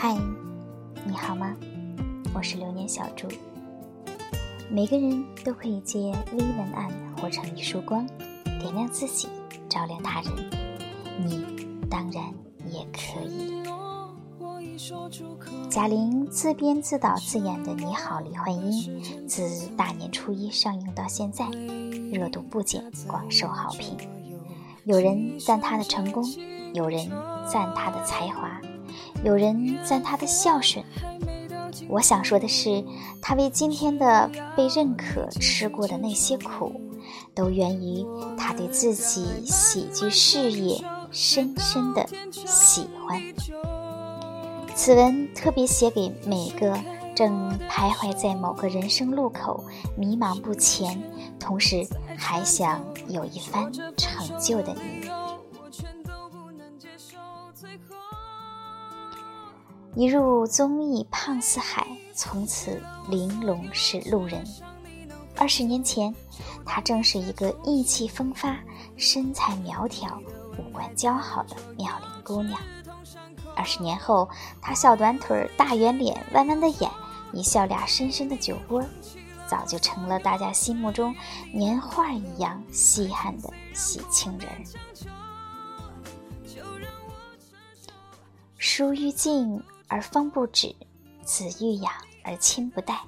嗨，你好吗？我是流年小猪。每个人都可以借微文案活成一束光，点亮自己，照亮他人。你当然也可以。贾玲自编自导自演的《你好，李焕英》，自大年初一上映到现在，热度不减，广受好评。有人赞她的成功，有人赞她的才华，有人赞他的孝顺。我想说的是，他为今天的被认可吃过的那些苦，都源于他对自己喜剧事业深深的喜欢。此文特别写给每个正徘徊在某个人生路口、迷茫不前，同时还想有一番成就的你。一入综艺胖似海，从此玲珑是路人。二十年前，她正是一个意气风发、身材苗条、五官姣好的妙龄姑娘。二十年后，她小短腿、大圆脸、弯弯的眼，一笑俩深深的酒窝，早就成了大家心目中年画一样稀罕的喜庆人。疏欲静而风不止，子欲养而亲不待。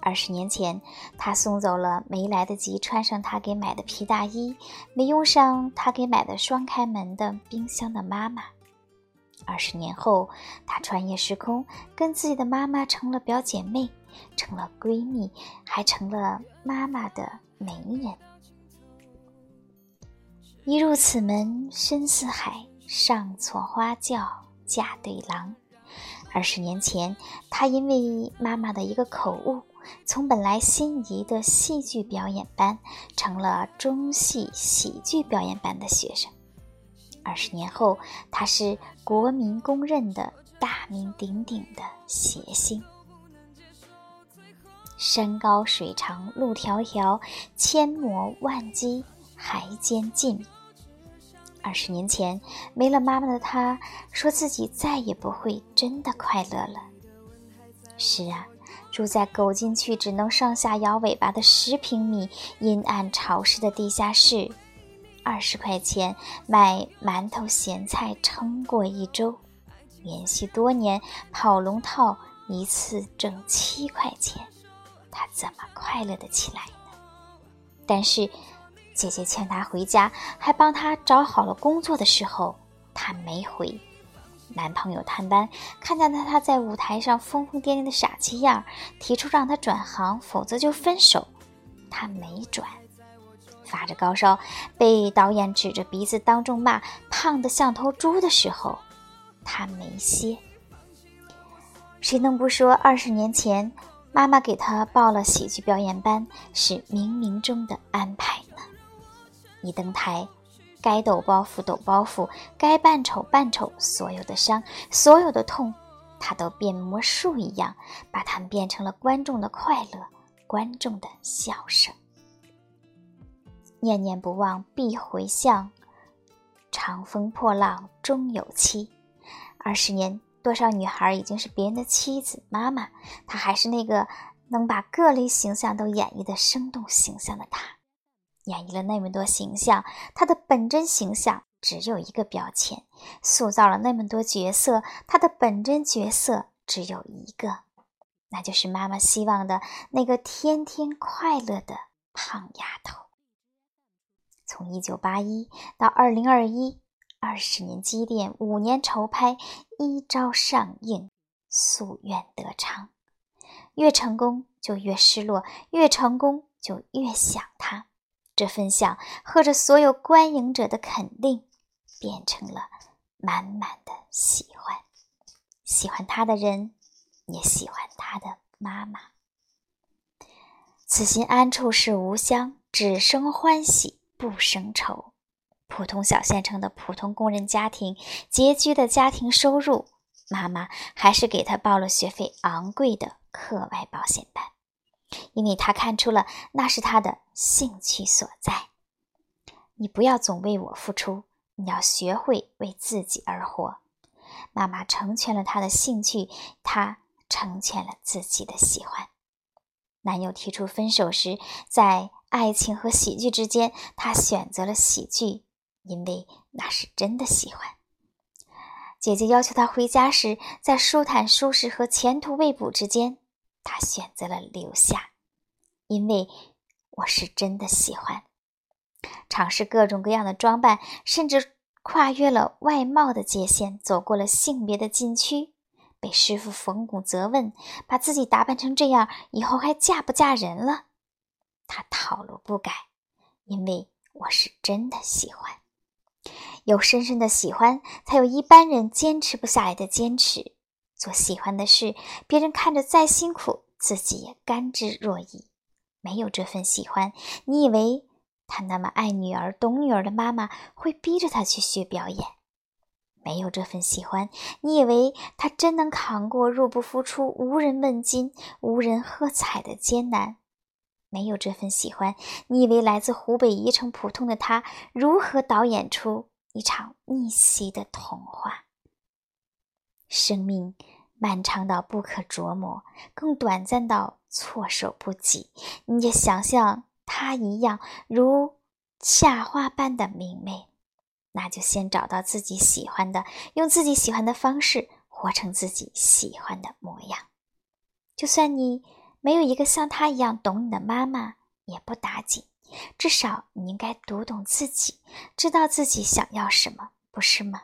二十年前，他送走了没来得及穿上他给买的皮大衣，没用上他给买的双开门的冰箱的妈妈。二十年后，她穿越时空，跟自己的妈妈成了表姐妹，成了闺蜜，还成了妈妈的媒人。一入此门深似海，上错花轿嫁对郎。二十年前，她因为妈妈的一个口误，从本来心仪的戏剧表演班，成了中戏喜剧表演班的学生。二十年后，她是国民公认的大名鼎鼎的谐星。山高水长路迢迢，千磨万击还坚劲。二十年前，没了妈妈的他，说自己再也不会真的快乐了。是啊，住在狗进去只能上下摇尾巴的十平米阴暗潮湿的地下室。二十块钱买馒头咸菜撑过一周，连续多年跑龙套一次挣七块钱，他怎么快乐的起来呢？但是姐姐劝他回家，还帮他找好了工作的时候，他没回。男朋友探班，看见他他在舞台上疯疯癫癫的傻气样，提出让他转行，否则就分手，他没转。发着高烧，被导演指着鼻子当众骂胖的像头猪的时候，他没歇。谁能不说二十年前妈妈给他报了喜剧表演班是冥冥中的安排？一登台，该抖包袱抖包袱，该扮丑扮丑，所有的伤，所有的痛，他都变魔术一样，把他们变成了观众的快乐，观众的笑声。念念不忘必回向，长风破浪终有期。二十年，多少女孩已经是别人的妻子、妈妈，她还是那个能把各类形象都演绎的生动形象的她。演绎了那么多形象，她的本真形象只有一个标签；塑造了那么多角色，她的本真角色只有一个，那就是妈妈希望的那个天天快乐的胖丫头。从一九八一到二零二一，二十年积淀，五年筹拍，一朝上映，夙愿得偿。越成功就越失落，越成功就越想他。这份想和着所有观影者的肯定，变成了满满的喜欢。喜欢他的人，也喜欢他的妈妈。此心安处是吾乡，只生欢喜。不生愁，普通小县城的普通工人家庭，拮据的家庭收入，妈妈还是给他报了学费昂贵的课外保险班，因为他看出了那是他的兴趣所在。你不要总为我付出，你要学会为自己而活。妈妈成全了他的兴趣，他成全了自己的喜欢。男友提出分手时，在爱情和喜剧之间，他选择了喜剧，因为那是真的喜欢。姐姐要求他回家时，在舒坦舒适和前途未卜之间，他选择了留下，因为我是真的喜欢。尝试各种各样的装扮，甚至跨越了外貌的界限，走过了性别的禁区。被师傅冯巩责问：“把自己打扮成这样，以后还嫁不嫁人了？”他套路不改，因为我是真的喜欢。有深深的喜欢，才有一般人坚持不下来的坚持。做喜欢的事，别人看着再辛苦，自己也甘之若饴。没有这份喜欢，你以为他那么爱女儿、懂女儿的妈妈会逼着他去学表演？没有这份喜欢，你以为他真能扛过入不敷出、无人问津、无人喝彩的艰难？没有这份喜欢，你以为来自湖北宜城普通的他如何导演出一场逆袭的童话？生命漫长到不可琢磨，更短暂到措手不及。你也想像他一样，如夏花般的明媚。那就先找到自己喜欢的，用自己喜欢的方式活成自己喜欢的模样。就算你没有一个像他一样懂你的妈妈，也不打紧。至少你应该读懂自己，知道自己想要什么，不是吗？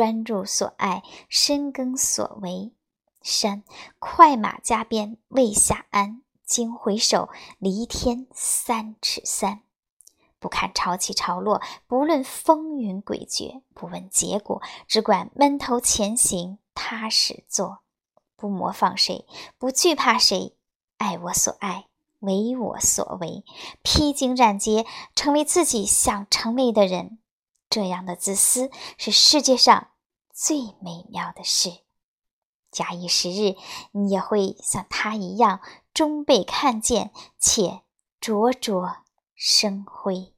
专注所爱，深耕所为。山快马加鞭未下鞍，惊回首，离天三尺三。不看潮起潮落，不论风云诡谲，不问结果，只管闷头前行，踏实做。不模仿谁，不惧怕谁，爱我所爱，为我所为，披荆斩棘，成为自己想成为的人。这样的自私是世界上最美妙的事。假以时日，你也会像他一样，终被看见且灼灼。生辉。